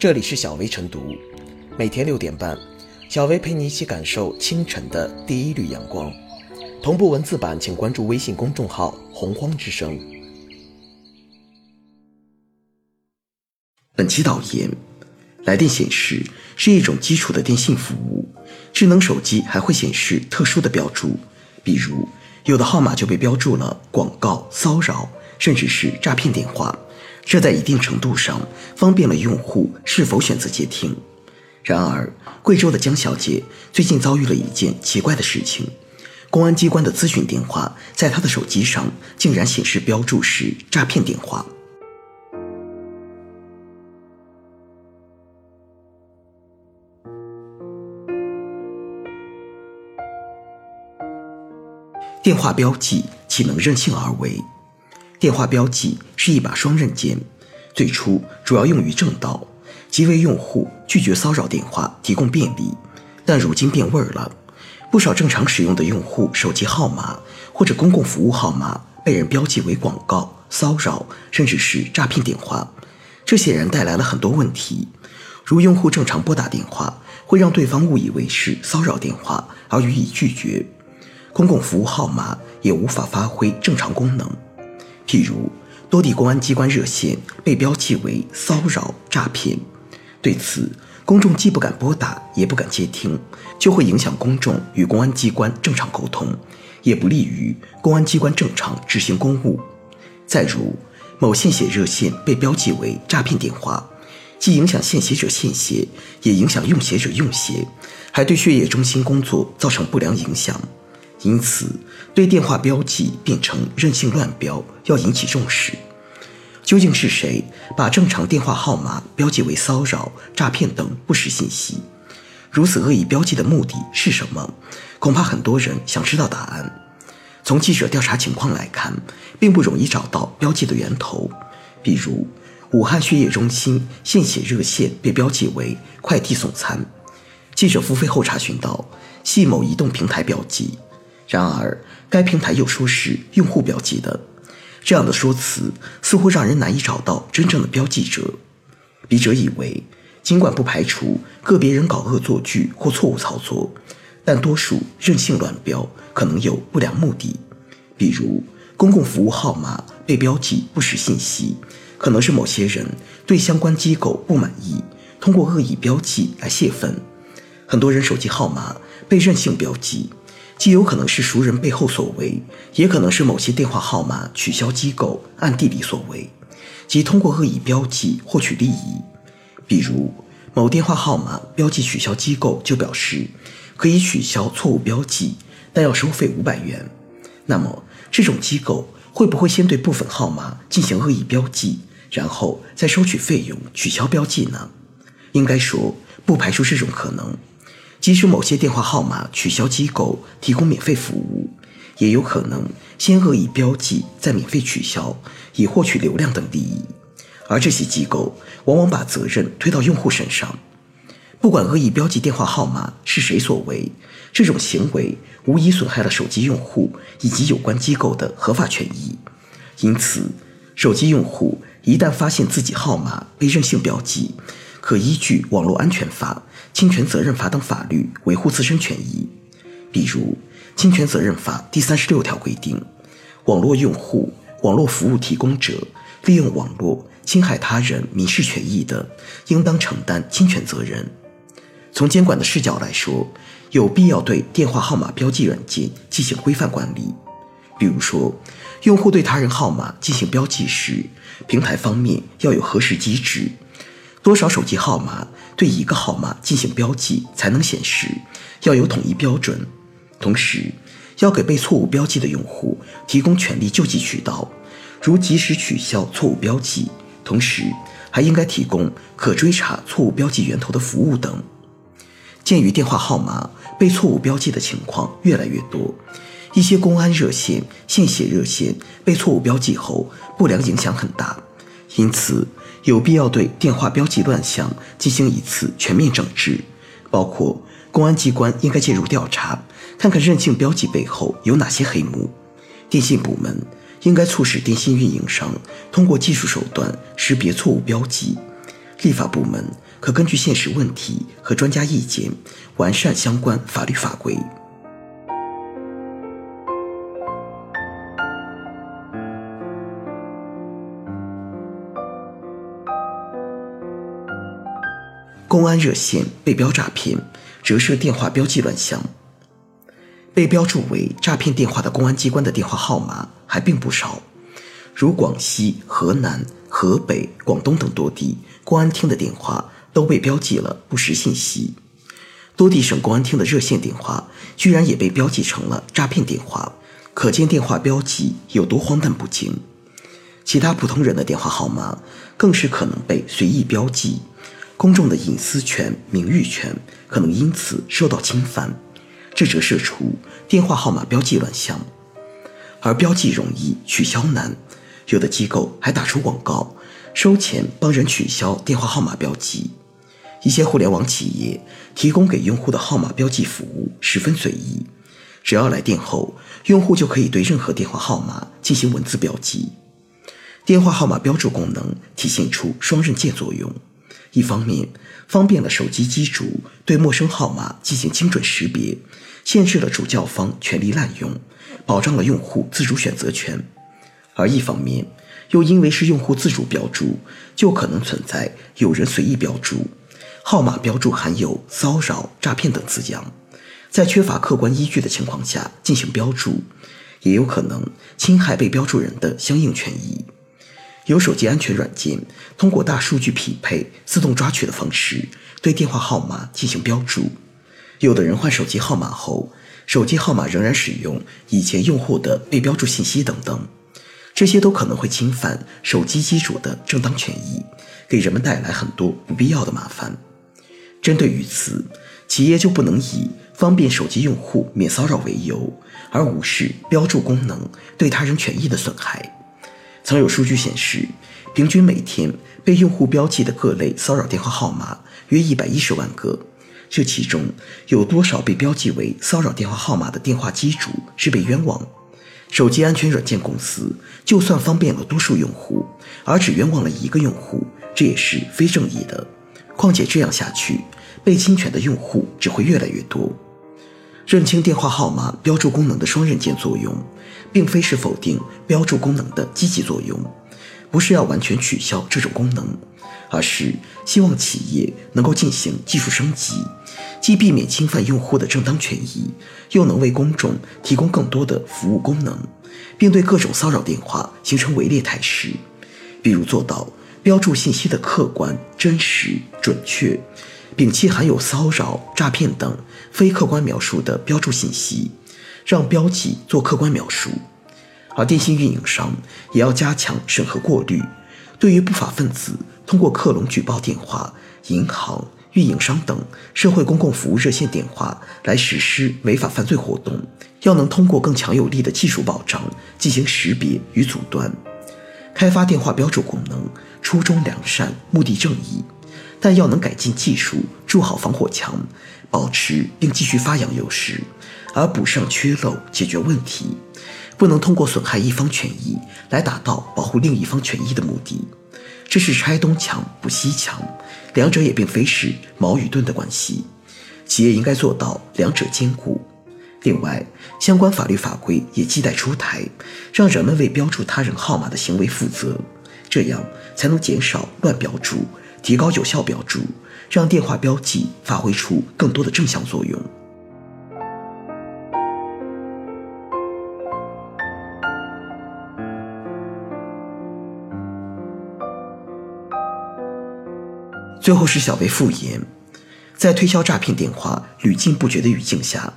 这里是小薇晨读，每天六点半，小薇陪你一起感受清晨的第一缕阳光。同步文字版，请关注微信公众号“洪荒之声”。本期导言：来电显示是一种基础的电信服务，智能手机还会显示特殊的标注，比如有的号码就被标注了广告、骚扰，甚至是诈骗电话。这在一定程度上方便了用户是否选择接听。然而，贵州的江小姐最近遭遇了一件奇怪的事情：公安机关的咨询电话在她的手机上竟然显示标注是诈骗电话。电话标记岂能任性而为？电话标记是一把双刃剑，最初主要用于正道，即为用户拒绝骚扰电话提供便利。但如今变味儿了，不少正常使用的用户手机号码或者公共服务号码被人标记为广告、骚扰，甚至是诈骗电话。这显然带来了很多问题，如用户正常拨打电话，会让对方误以为是骚扰电话而予以拒绝；公共服务号码也无法发挥正常功能。譬如，多地公安机关热线被标记为骚扰诈骗，对此，公众既不敢拨打，也不敢接听，就会影响公众与公安机关正常沟通，也不利于公安机关正常执行公务。再如，某献血热线被标记为诈骗电话，既影响献血者献血，也影响用血者用血，还对血液中心工作造成不良影响。因此，被电话标记变成任性乱标，要引起重视。究竟是谁把正常电话号码标记为骚扰、诈骗等不实信息？如此恶意标记的目的是什么？恐怕很多人想知道答案。从记者调查情况来看，并不容易找到标记的源头。比如，武汉血液中心献血热线被标记为快递送餐，记者付费后查询到，系某移动平台标记。然而，该平台又说是用户标记的，这样的说辞似乎让人难以找到真正的标记者。笔者以为，尽管不排除个别人搞恶作剧或错误操作，但多数任性乱标可能有不良目的。比如，公共服务号码被标记不实信息，可能是某些人对相关机构不满意，通过恶意标记来泄愤。很多人手机号码被任性标记。既有可能是熟人背后所为，也可能是某些电话号码取消机构暗地里所为，即通过恶意标记获取利益。比如，某电话号码标记取消机构，就表示可以取消错误标记，但要收费五百元。那么，这种机构会不会先对部分号码进行恶意标记，然后再收取费用取消标记呢？应该说，不排除这种可能。即使某些电话号码取消机构提供免费服务，也有可能先恶意标记，再免费取消，以获取流量等利益。而这些机构往往把责任推到用户身上。不管恶意标记电话号码是谁所为，这种行为无疑损害了手机用户以及有关机构的合法权益。因此，手机用户一旦发现自己号码被任性标记，可依据《网络安全法》。侵权责任法等法律维护自身权益，比如《侵权责任法》第三十六条规定，网络用户、网络服务提供者利用网络侵害他人民事权益的，应当承担侵权责任。从监管的视角来说，有必要对电话号码标记软件进行规范管理。比如说，用户对他人号码进行标记时，平台方面要有核实机制。多少手机号码对一个号码进行标记才能显示？要有统一标准。同时，要给被错误标记的用户提供权利救济渠道，如及时取消错误标记，同时还应该提供可追查错误标记源头的服务等。鉴于电话号码被错误标记的情况越来越多，一些公安热线、献血热线被错误标记后，不良影响很大，因此。有必要对电话标记乱象进行一次全面整治，包括公安机关应该介入调查，看看任性标记背后有哪些黑幕；电信部门应该促使电信运营商通过技术手段识别错误标记；立法部门可根据现实问题和专家意见，完善相关法律法规。公安热线被标诈骗，折射电话标记乱象。被标注为诈骗电话的公安机关的电话号码还并不少，如广西、河南、河北、广东等多地公安厅的电话都被标记了不实信息。多地省公安厅的热线电话居然也被标记成了诈骗电话，可见电话标记有多荒诞不经。其他普通人的电话号码更是可能被随意标记。公众的隐私权、名誉权可能因此受到侵犯，这折射出电话号码标记乱象。而标记容易取消难，有的机构还打出广告，收钱帮人取消电话号码标记。一些互联网企业提供给用户的号码标记服务十分随意，只要来电后，用户就可以对任何电话号码进行文字标记。电话号码标注功能体现出双刃剑作用。一方面，方便了手机机主对陌生号码进行精准识别，限制了主叫方权力滥用，保障了用户自主选择权；而一方面，又因为是用户自主标注，就可能存在有人随意标注，号码标注含有骚扰、诈骗等字样，在缺乏客观依据的情况下进行标注，也有可能侵害被标注人的相应权益。有手机安全软件通过大数据匹配、自动抓取的方式对电话号码进行标注。有的人换手机号码后，手机号码仍然使用以前用户的被标注信息等等，这些都可能会侵犯手机机主的正当权益，给人们带来很多不必要的麻烦。针对于此，企业就不能以方便手机用户免骚扰为由，而无视标注功能对他人权益的损害。曾有数据显示，平均每天被用户标记的各类骚扰电话号码约一百一十万个。这其中有多少被标记为骚扰电话号码的电话机主是被冤枉？手机安全软件公司就算方便了多数用户，而只冤枉了一个用户，这也是非正义的。况且这样下去，被侵权的用户只会越来越多。认清电话号码标注功能的双刃剑作用，并非是否定标注功能的积极作用，不是要完全取消这种功能，而是希望企业能够进行技术升级，既避免侵犯用户的正当权益，又能为公众提供更多的服务功能，并对各种骚扰电话形成围猎态势，比如做到标注信息的客观、真实、准确。摒弃含有骚扰、诈骗等非客观描述的标注信息，让标记做客观描述。而电信运营商也要加强审核过滤，对于不法分子通过克隆举报电话、银行、运营商等社会公共服务热线电话来实施违法犯罪活动，要能通过更强有力的技术保障进行识别与阻断。开发电话标注功能，初衷良善，目的正义。但要能改进技术，筑好防火墙，保持并继续发扬优势，而补上缺漏，解决问题，不能通过损害一方权益来达到保护另一方权益的目的。这是拆东墙补西墙，两者也并非是矛与盾的关系。企业应该做到两者兼顾。另外，相关法律法规也亟待出台，让人们为标注他人号码的行为负责，这样才能减少乱标注。提高有效标注，让电话标记发挥出更多的正向作用。最后是小薇复言，在推销诈骗电话屡禁不绝的语境下，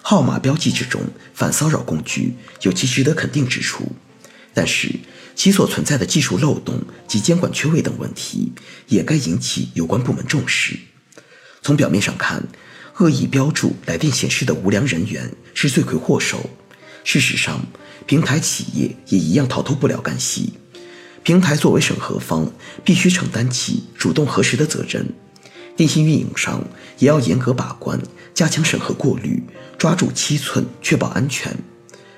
号码标记这种反骚扰工具有其值得肯定之处，但是。其所存在的技术漏洞及监管缺位等问题，也该引起有关部门重视。从表面上看，恶意标注来电显示的无良人员是罪魁祸首。事实上，平台企业也一样逃脱不了干系。平台作为审核方，必须承担起主动核实的责任。电信运营商也要严格把关，加强审核过滤，抓住七寸，确保安全。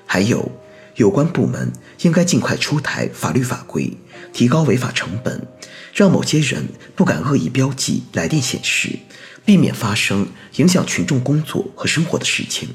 还有。有关部门应该尽快出台法律法规，提高违法成本，让某些人不敢恶意标记来电显示，避免发生影响群众工作和生活的事情。